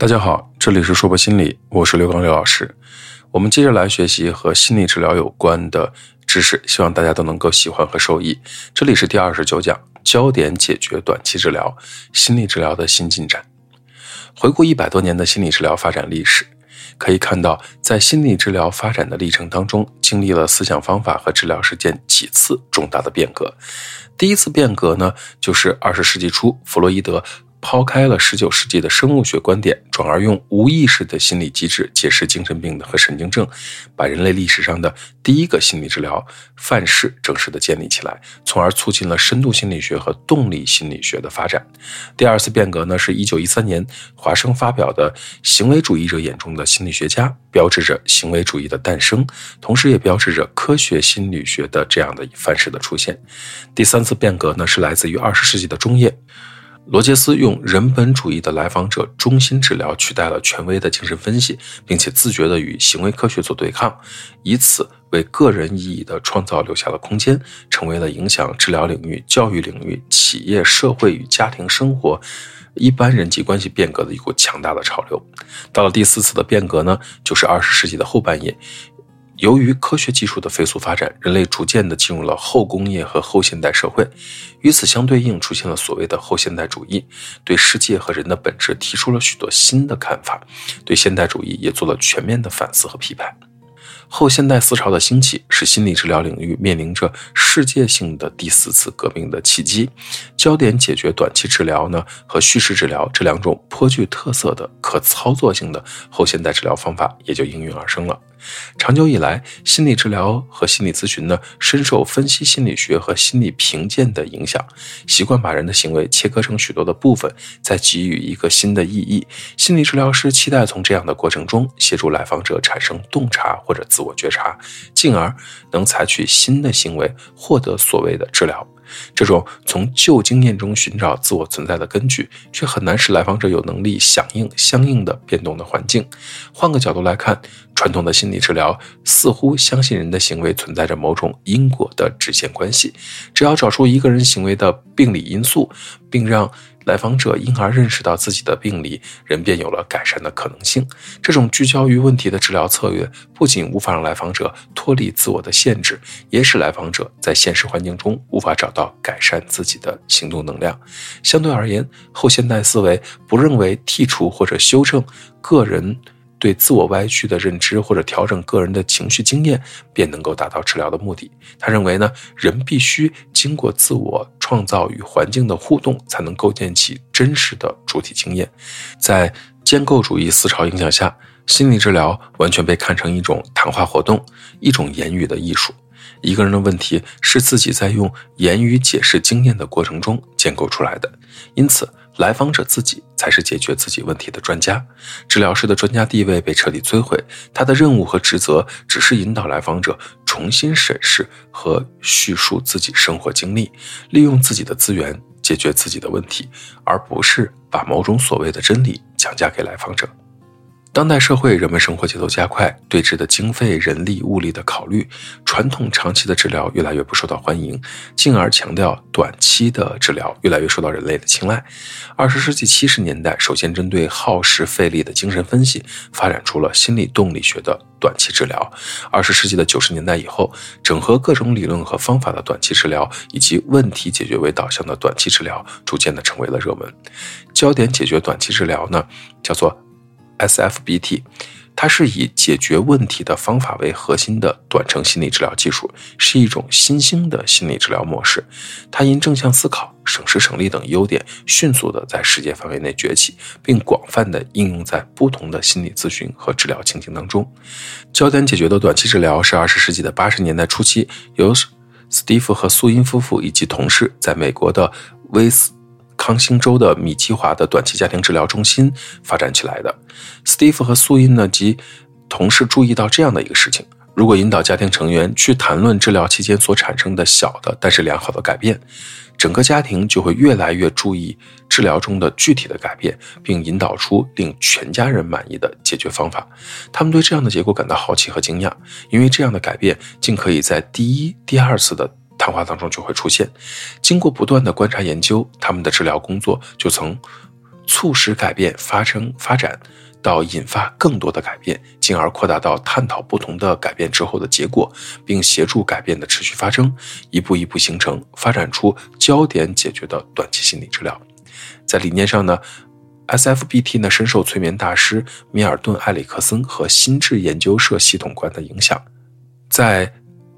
大家好，这里是说博心理，我是刘刚刘老师。我们接着来学习和心理治疗有关的知识，希望大家都能够喜欢和受益。这里是第二十九讲，焦点解决短期治疗，心理治疗的新进展。回顾一百多年的心理治疗发展历史，可以看到，在心理治疗发展的历程当中，经历了思想方法和治疗实践几次重大的变革。第一次变革呢，就是二十世纪初，弗洛伊德。抛开了十九世纪的生物学观点，转而用无意识的心理机制解释精神病的和神经症，把人类历史上的第一个心理治疗范式正式的建立起来，从而促进了深度心理学和动力心理学的发展。第二次变革呢，是一九一三年华生发表的行为主义者眼中的心理学家，标志着行为主义的诞生，同时也标志着科学心理学的这样的范式的出现。第三次变革呢，是来自于二十世纪的中叶。罗杰斯用人本主义的来访者中心治疗取代了权威的精神分析，并且自觉地与行为科学做对抗，以此为个人意义的创造留下了空间，成为了影响治疗领域、教育领域、企业、社会与家庭生活、一般人际关系变革的一股强大的潮流。到了第四次的变革呢，就是二十世纪的后半叶。由于科学技术的飞速发展，人类逐渐地进入了后工业和后现代社会，与此相对应，出现了所谓的后现代主义，对世界和人的本质提出了许多新的看法，对现代主义也做了全面的反思和批判。后现代思潮的兴起，使心理治疗领域面临着世界性的第四次革命的契机。焦点解决短期治疗呢，和叙事治疗这两种颇具特色的可操作性的后现代治疗方法也就应运而生了。长久以来，心理治疗和心理咨询呢，深受分析心理学和心理评鉴的影响，习惯把人的行为切割成许多的部分，再给予一个新的意义。心理治疗师期待从这样的过程中协助来访者产生洞察或者自我觉察，进而能采取新的行为，获得所谓的治疗。这种从旧经验中寻找自我存在的根据，却很难使来访者有能力响应相应的变动的环境。换个角度来看，传统的心理治疗似乎相信人的行为存在着某种因果的直线关系，只要找出一个人行为的病理因素，并让。来访者因而认识到自己的病理，人便有了改善的可能性。这种聚焦于问题的治疗策略，不仅无法让来访者脱离自我的限制，也使来访者在现实环境中无法找到改善自己的行动能量。相对而言，后现代思维不认为剔除或者修正个人。对自我歪曲的认知，或者调整个人的情绪经验，便能够达到治疗的目的。他认为呢，人必须经过自我创造与环境的互动，才能构建起真实的主体经验。在建构主义思潮影响下，心理治疗完全被看成一种谈话活动，一种言语的艺术。一个人的问题是自己在用言语解释经验的过程中建构出来的，因此。来访者自己才是解决自己问题的专家，治疗师的专家地位被彻底摧毁。他的任务和职责只是引导来访者重新审视和叙述自己生活经历，利用自己的资源解决自己的问题，而不是把某种所谓的真理强加给来访者。当代社会，人们生活节奏加快，对治的经费、人力、物力的考虑，传统长期的治疗越来越不受到欢迎，进而强调短期的治疗越来越受到人类的青睐。二十世纪七十年代，首先针对耗时费力的精神分析，发展出了心理动力学的短期治疗。二十世纪的九十年代以后，整合各种理论和方法的短期治疗，以及问题解决为导向的短期治疗，逐渐的成为了热门。焦点解决短期治疗呢，叫做。SFBT，它是以解决问题的方法为核心的短程心理治疗技术，是一种新兴的心理治疗模式。它因正向思考、省时省力等优点，迅速的在世界范围内崛起，并广泛的应用在不同的心理咨询和治疗情境当中。焦点解决的短期治疗是二十世纪的八十年代初期，由斯蒂夫和苏因夫妇以及同事在美国的威斯。康星州的米基华的短期家庭治疗中心发展起来的。斯蒂夫和素因呢及同事注意到这样的一个事情：如果引导家庭成员去谈论治疗期间所产生的小的但是良好的改变，整个家庭就会越来越注意治疗中的具体的改变，并引导出令全家人满意的解决方法。他们对这样的结果感到好奇和惊讶，因为这样的改变竟可以在第一、第二次的。谈话当中就会出现。经过不断的观察研究，他们的治疗工作就从促使改变发生发展，到引发更多的改变，进而扩大到探讨不同的改变之后的结果，并协助改变的持续发生，一步一步形成发展出焦点解决的短期心理治疗。在理念上呢，SFBT 呢深受催眠大师米尔顿·埃里克森和心智研究社系统观的影响。在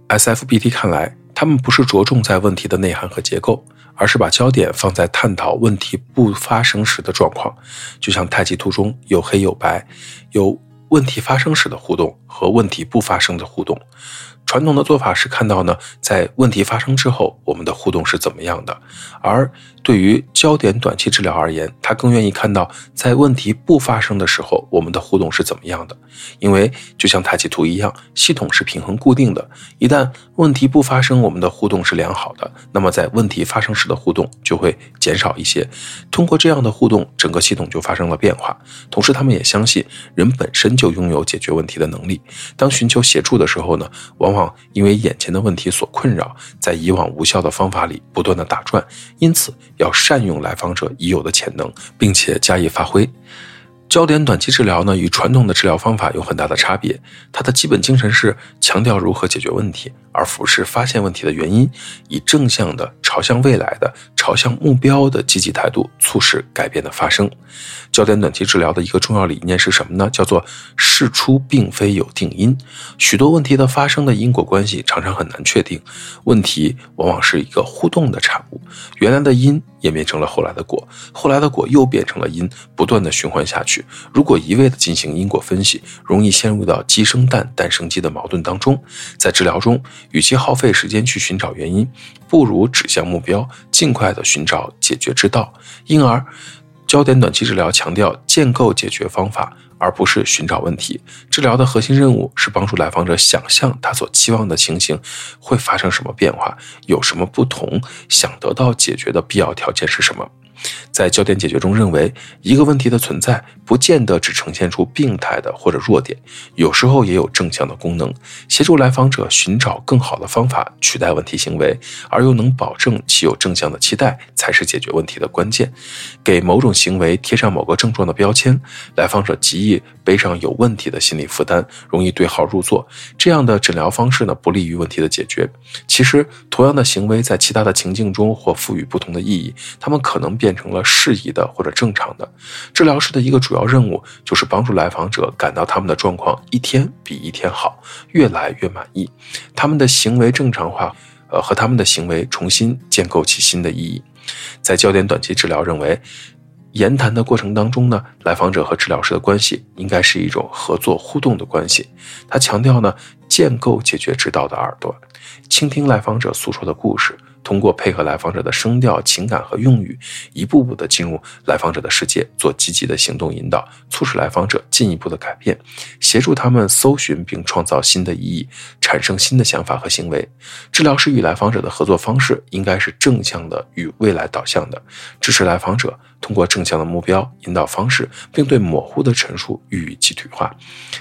SFBT 看来，他们不是着重在问题的内涵和结构，而是把焦点放在探讨问题不发生时的状况，就像太极图中有黑有白，有问题发生时的互动和问题不发生的互动。传统的做法是看到呢，在问题发生之后，我们的互动是怎么样的；而对于焦点短期治疗而言，他更愿意看到在问题不发生的时候，我们的互动是怎么样的。因为就像太极图一样，系统是平衡固定的。一旦问题不发生，我们的互动是良好的，那么在问题发生时的互动就会减少一些。通过这样的互动，整个系统就发生了变化。同时，他们也相信人本身就拥有解决问题的能力。当寻求协助的时候呢，往往因为眼前的问题所困扰，在以往无效的方法里不断的打转，因此要善用来访者已有的潜能，并且加以发挥。焦点短期治疗呢，与传统的治疗方法有很大的差别。它的基本精神是强调如何解决问题，而不是发现问题的原因，以正向的、朝向未来的、朝向目标的积极态度，促使改变的发生。焦点短期治疗的一个重要理念是什么呢？叫做事出并非有定因。许多问题的发生的因果关系常常很难确定，问题往往是一个互动的产物。原来的因演变成了后来的果，后来的果又变成了因，不断的循环下去。如果一味的进行因果分析，容易陷入到鸡生蛋，蛋生鸡的矛盾当中。在治疗中，与其耗费时间去寻找原因，不如指向目标，尽快的寻找解决之道。因而，焦点短期治疗强调建构解决方法，而不是寻找问题。治疗的核心任务是帮助来访者想象他所期望的情形会发生什么变化，有什么不同，想得到解决的必要条件是什么。在焦点解决中，认为一个问题的存在不见得只呈现出病态的或者弱点，有时候也有正向的功能，协助来访者寻找更好的方法取代问题行为，而又能保证其有正向的期待，才是解决问题的关键。给某种行为贴上某个症状的标签，来访者极易背上有问题的心理负担，容易对号入座。这样的诊疗方式呢，不利于问题的解决。其实，同样的行为在其他的情境中或赋予不同的意义，他们可能变。变成了适宜的或者正常的。治疗师的一个主要任务就是帮助来访者感到他们的状况一天比一天好，越来越满意。他们的行为正常化，呃，和他们的行为重新建构起新的意义。在焦点短期治疗认为，言谈的过程当中呢，来访者和治疗师的关系应该是一种合作互动的关系。他强调呢，建构解决之道的耳朵，倾听来访者诉说的故事。通过配合来访者的声调、情感和用语，一步步的进入来访者的世界，做积极的行动引导，促使来访者进一步的改变，协助他们搜寻并创造新的意义，产生新的想法和行为。治疗师与来访者的合作方式应该是正向的与未来导向的，支持来访者通过正向的目标引导方式，并对模糊的陈述予以具体化。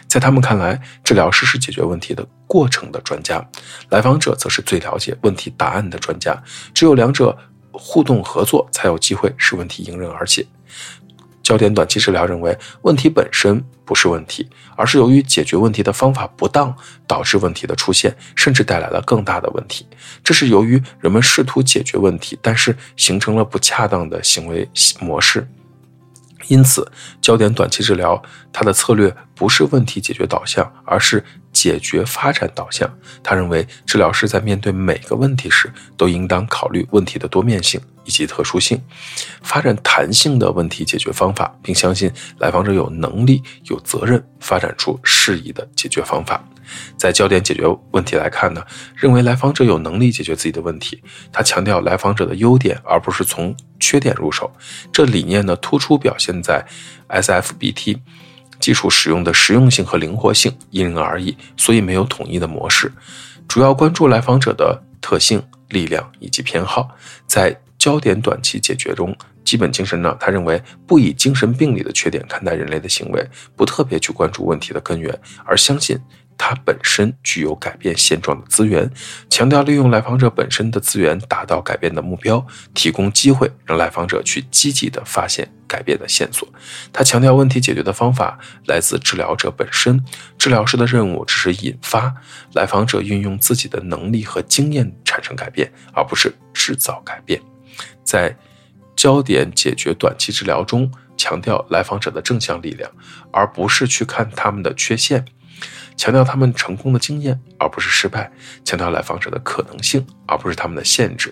在他们看来，治疗师是解决问题的。过程的专家，来访者则是最了解问题答案的专家。只有两者互动合作，才有机会使问题迎刃而解。焦点短期治疗认为，问题本身不是问题，而是由于解决问题的方法不当，导致问题的出现，甚至带来了更大的问题。这是由于人们试图解决问题，但是形成了不恰当的行为模式。因此，焦点短期治疗它的策略不是问题解决导向，而是解决发展导向。他认为，治疗师在面对每个问题时，都应当考虑问题的多面性以及特殊性，发展弹性的问题解决方法，并相信来访者有能力、有责任发展出适宜的解决方法。在焦点解决问题来看呢，认为来访者有能力解决自己的问题。他强调来访者的优点，而不是从缺点入手。这理念呢，突出表现在 SFBT 技术使用的实用性和灵活性，因人而异，所以没有统一的模式。主要关注来访者的特性、力量以及偏好。在焦点短期解决中，基本精神呢，他认为不以精神病理的缺点看待人类的行为，不特别去关注问题的根源，而相信。它本身具有改变现状的资源，强调利用来访者本身的资源达到改变的目标，提供机会让来访者去积极的发现改变的线索。他强调问题解决的方法来自治疗者本身，治疗师的任务只是引发来访者运用自己的能力和经验产生改变，而不是制造改变。在焦点解决短期治疗中。强调来访者的正向力量，而不是去看他们的缺陷；强调他们成功的经验，而不是失败；强调来访者的可能性，而不是他们的限制。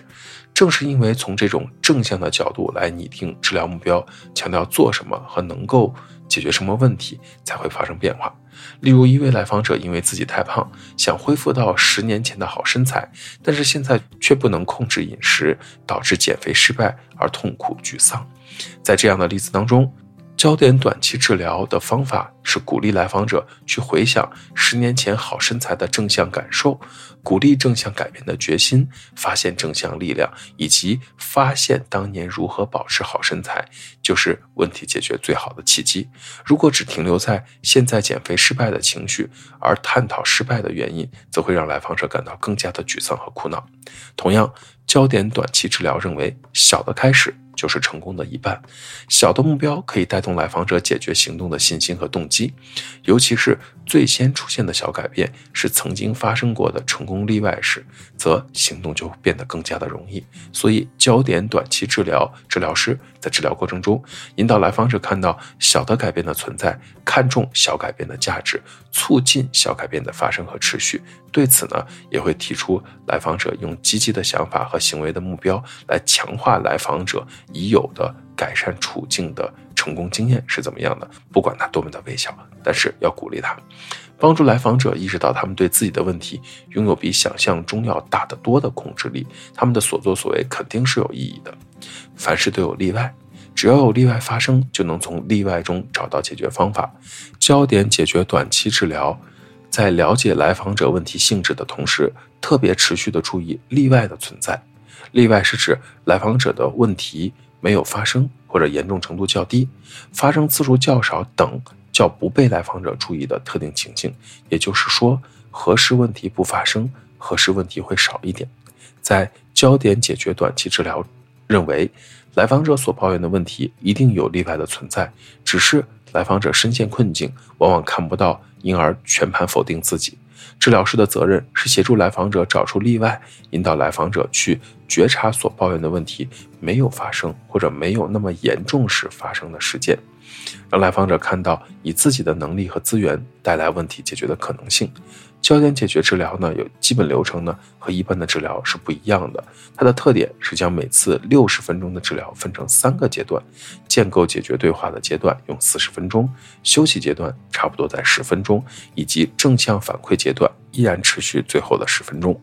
正是因为从这种正向的角度来拟定治疗目标，强调做什么和能够解决什么问题，才会发生变化。例如，一位来访者因为自己太胖，想恢复到十年前的好身材，但是现在却不能控制饮食，导致减肥失败而痛苦沮丧。在这样的例子当中，焦点短期治疗的方法是鼓励来访者去回想十年前好身材的正向感受，鼓励正向改变的决心，发现正向力量，以及发现当年如何保持好身材，就是问题解决最好的契机。如果只停留在现在减肥失败的情绪，而探讨失败的原因，则会让来访者感到更加的沮丧和苦恼。同样，焦点短期治疗认为，小的开始。就是成功的一半。小的目标可以带动来访者解决行动的信心和动机，尤其是最先出现的小改变是曾经发生过的成功例外时，则行动就变得更加的容易。所以，焦点短期治疗治疗师在治疗过程中，引导来访者看到小的改变的存在，看重小改变的价值，促进小改变的发生和持续。对此呢，也会提出来访者用积极的想法和行为的目标来强化来访者已有的改善处境的成功经验是怎么样的。不管他多么的微小，但是要鼓励他，帮助来访者意识到他们对自己的问题拥有比想象中要大得多的控制力。他们的所作所为肯定是有意义的。凡事都有例外，只要有例外发生，就能从例外中找到解决方法。焦点解决短期治疗。在了解来访者问题性质的同时，特别持续的注意例外的存在。例外是指来访者的问题没有发生，或者严重程度较低，发生次数较少等较不被来访者注意的特定情境。也就是说，合适问题不发生，合适问题会少一点。在焦点解决短期治疗，认为来访者所抱怨的问题一定有例外的存在，只是来访者深陷困境，往往看不到。因而全盘否定自己。治疗师的责任是协助来访者找出例外，引导来访者去觉察所抱怨的问题没有发生或者没有那么严重时发生的事件。让来访者看到以自己的能力和资源带来问题解决的可能性。焦点解决治疗呢，有基本流程呢，和一般的治疗是不一样的。它的特点是将每次六十分钟的治疗分成三个阶段：建构解决对话的阶段用四十分钟，休息阶段差不多在十分钟，以及正向反馈阶段依然持续最后的十分钟。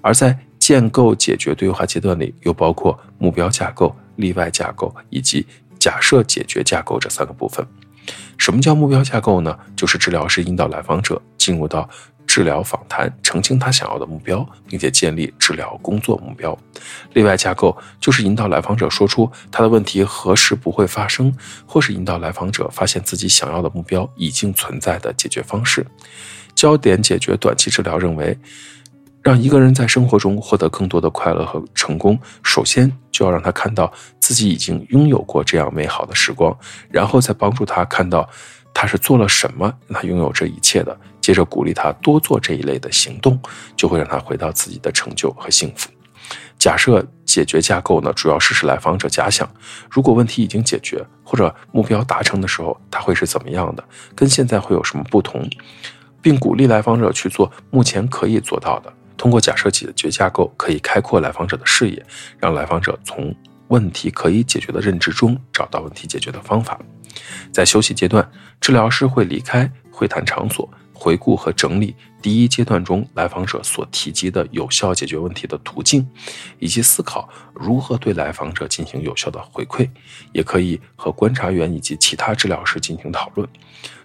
而在建构解决对话阶段里，又包括目标架构、例外架构以及。假设解决架构这三个部分，什么叫目标架构呢？就是治疗师引导来访者进入到治疗访谈，澄清他想要的目标，并且建立治疗工作目标。例外架构就是引导来访者说出他的问题何时不会发生，或是引导来访者发现自己想要的目标已经存在的解决方式。焦点解决短期治疗认为。让一个人在生活中获得更多的快乐和成功，首先就要让他看到自己已经拥有过这样美好的时光，然后再帮助他看到他是做了什么让他拥有这一切的，接着鼓励他多做这一类的行动，就会让他回到自己的成就和幸福。假设解决架构呢，主要是使来访者假想，如果问题已经解决或者目标达成的时候，他会是怎么样的，跟现在会有什么不同，并鼓励来访者去做目前可以做到的。通过假设解决架构，可以开阔来访者的视野，让来访者从问题可以解决的认知中找到问题解决的方法。在休息阶段，治疗师会离开会谈场所，回顾和整理第一阶段中来访者所提及的有效解决问题的途径，以及思考如何对来访者进行有效的回馈。也可以和观察员以及其他治疗师进行讨论。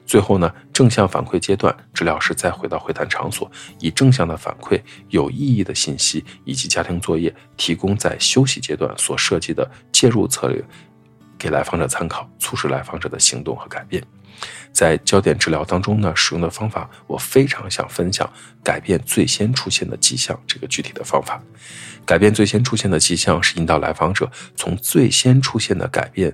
最后呢，正向反馈阶段，治疗师再回到会谈场所，以正向的反馈、有意义的信息以及家庭作业，提供在休息阶段所设计的介入策略，给来访者参考，促使来访者的行动和改变。在焦点治疗当中呢，使用的方法，我非常想分享改变最先出现的迹象这个具体的方法。改变最先出现的迹象是引导来访者从最先出现的改变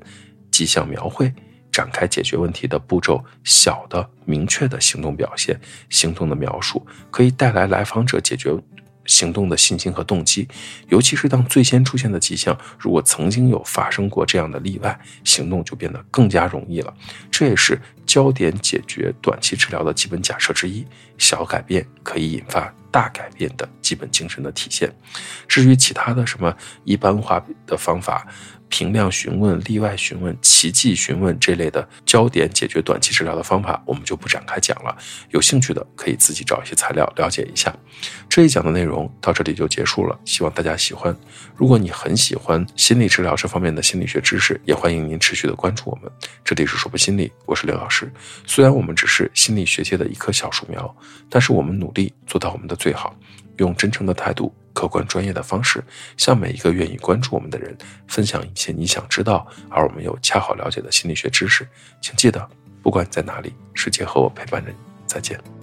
迹象描绘，展开解决问题的步骤，小的明确的行动表现，行动的描述可以带来来访者解决。行动的信心和动机，尤其是当最先出现的迹象，如果曾经有发生过这样的例外，行动就变得更加容易了。这也是焦点解决短期治疗的基本假设之一：小改变可以引发大改变的基本精神的体现。至于其他的什么一般化的方法，平量询问、例外询问、奇迹询问这类的焦点解决短期治疗的方法，我们就不展开讲了。有兴趣的可以自己找一些材料了解一下。这一讲的内容到这里就结束了，希望大家喜欢。如果你很喜欢心理治疗这方面的心理学知识，也欢迎您持续的关注我们。这里是说不心理，我是刘老师。虽然我们只是心理学界的一棵小树苗，但是我们努力做到我们的最好，用真诚的态度。客观专业的方式，向每一个愿意关注我们的人分享一些你想知道而我们又恰好了解的心理学知识。请记得，不管在哪里，世界和我陪伴着你。再见。